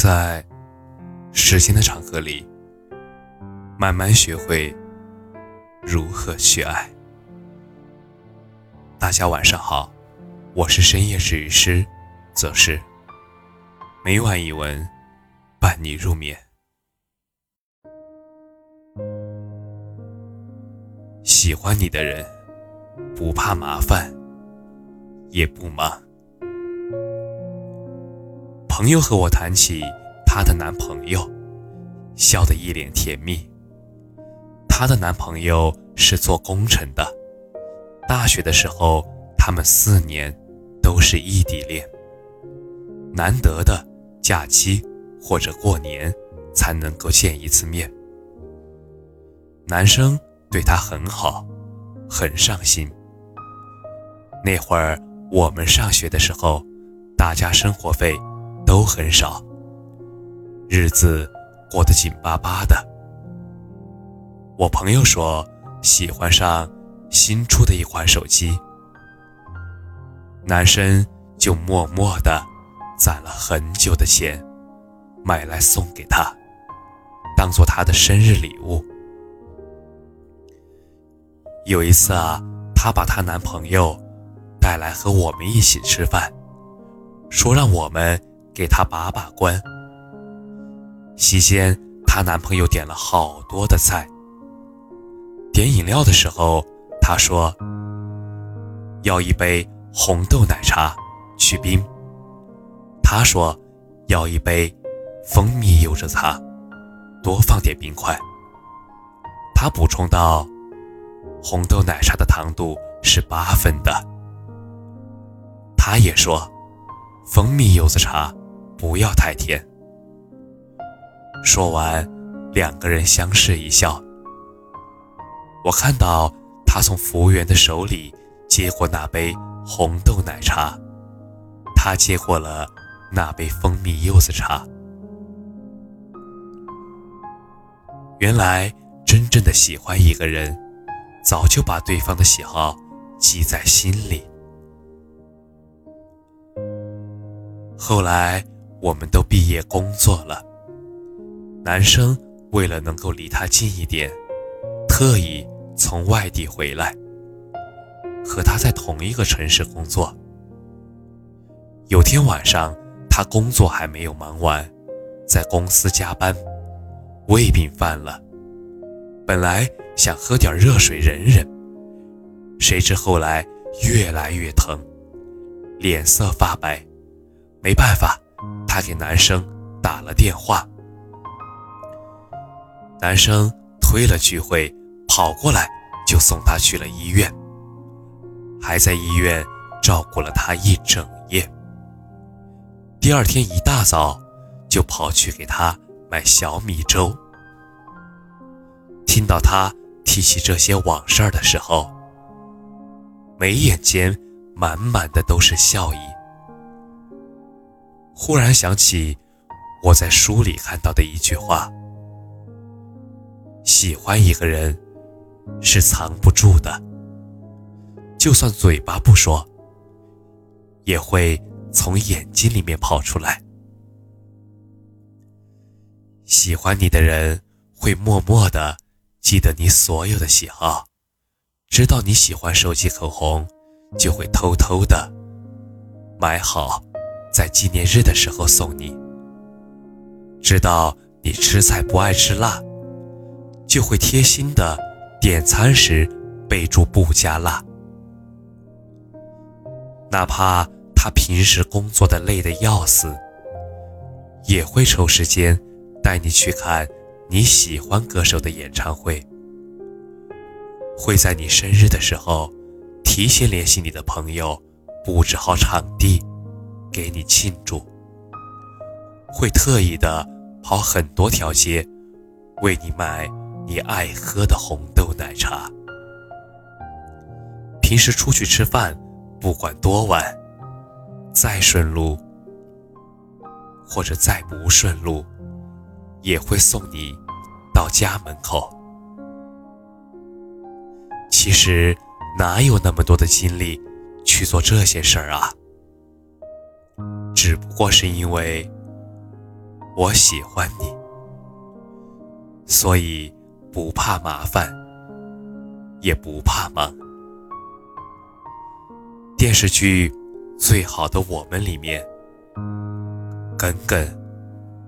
在时间的长河里，慢慢学会如何去爱。大家晚上好，我是深夜治愈师则是每晚一文伴你入眠。喜欢你的人不怕麻烦，也不忙。朋友和我谈起她的男朋友，笑得一脸甜蜜。她的男朋友是做工程的，大学的时候他们四年都是异地恋，难得的假期或者过年才能够见一次面。男生对她很好，很上心。那会儿我们上学的时候，大家生活费。都很少，日子过得紧巴巴的。我朋友说喜欢上新出的一款手机，男生就默默的攒了很久的钱，买来送给她，当做她的生日礼物。有一次啊，她把她男朋友带来和我们一起吃饭，说让我们。给她把把关。席间，她男朋友点了好多的菜。点饮料的时候，她说：“要一杯红豆奶茶，去冰。”他说：“要一杯蜂蜜柚子茶，多放点冰块。”他补充道：“红豆奶茶的糖度是八分的。”他也说：“蜂蜜柚子茶。”不要太甜。说完，两个人相视一笑。我看到他从服务员的手里接过那杯红豆奶茶，他接过了那杯蜂蜜柚子茶。原来，真正的喜欢一个人，早就把对方的喜好记在心里。后来。我们都毕业工作了，男生为了能够离她近一点，特意从外地回来，和她在同一个城市工作。有天晚上，他工作还没有忙完，在公司加班，胃病犯了。本来想喝点热水忍忍，谁知后来越来越疼，脸色发白，没办法。他给男生打了电话，男生推了聚会，跑过来就送他去了医院，还在医院照顾了他一整夜。第二天一大早就跑去给他买小米粥。听到他提起这些往事的时候，眉眼间满满的都是笑意。忽然想起我在书里看到的一句话：“喜欢一个人是藏不住的，就算嘴巴不说，也会从眼睛里面跑出来。喜欢你的人会默默的记得你所有的喜好，知道你喜欢手机口红，就会偷偷的买好。”在纪念日的时候送你，知道你吃菜不爱吃辣，就会贴心的点餐时备注不加辣。哪怕他平时工作的累得要死，也会抽时间带你去看你喜欢歌手的演唱会。会在你生日的时候，提前联系你的朋友，布置好场地。给你庆祝，会特意的跑很多条街，为你买你爱喝的红豆奶茶。平时出去吃饭，不管多晚，再顺路或者再不顺路，也会送你到家门口。其实哪有那么多的精力去做这些事儿啊？只不过是因为我喜欢你，所以不怕麻烦，也不怕忙。电视剧《最好的我们》里面，耿耿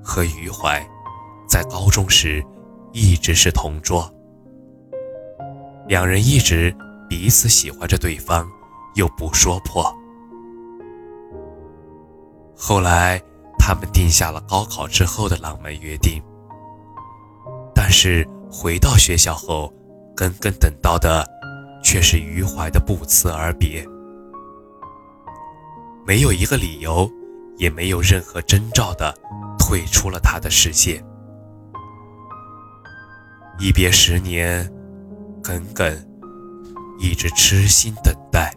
和余淮在高中时一直是同桌，两人一直彼此喜欢着对方，又不说破。后来，他们定下了高考之后的浪漫约定，但是回到学校后，耿耿等到的却是余淮的不辞而别。没有一个理由，也没有任何征兆的退出了他的世界。一别十年，耿耿一直痴心等待。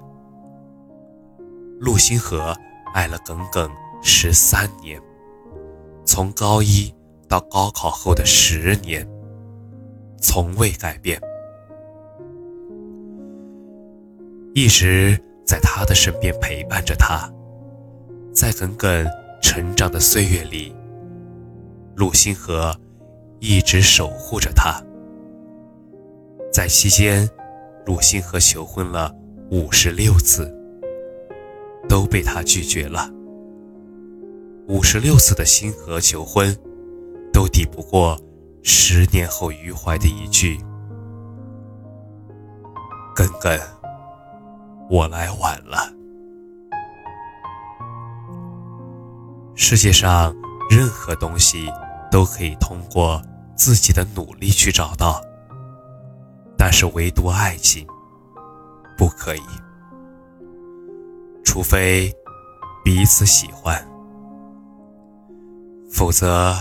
陆星河爱了耿耿十三年，从高一到高考后的十年，从未改变，一直在他的身边陪伴着他。在耿耿成长的岁月里，陆星河一直守护着他。在期间，陆星河求婚了五十六次，都被他拒绝了。五十六次的星河求婚，都抵不过十年后余淮的一句：“根根，我来晚了。”世界上任何东西都可以通过自己的努力去找到，但是唯独爱情不可以。除非彼此喜欢，否则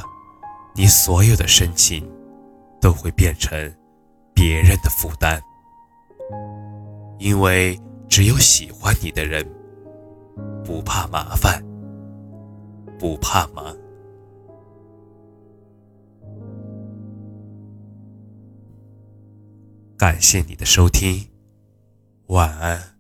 你所有的深情都会变成别人的负担。因为只有喜欢你的人不怕麻烦。不怕忙。感谢你的收听，晚安。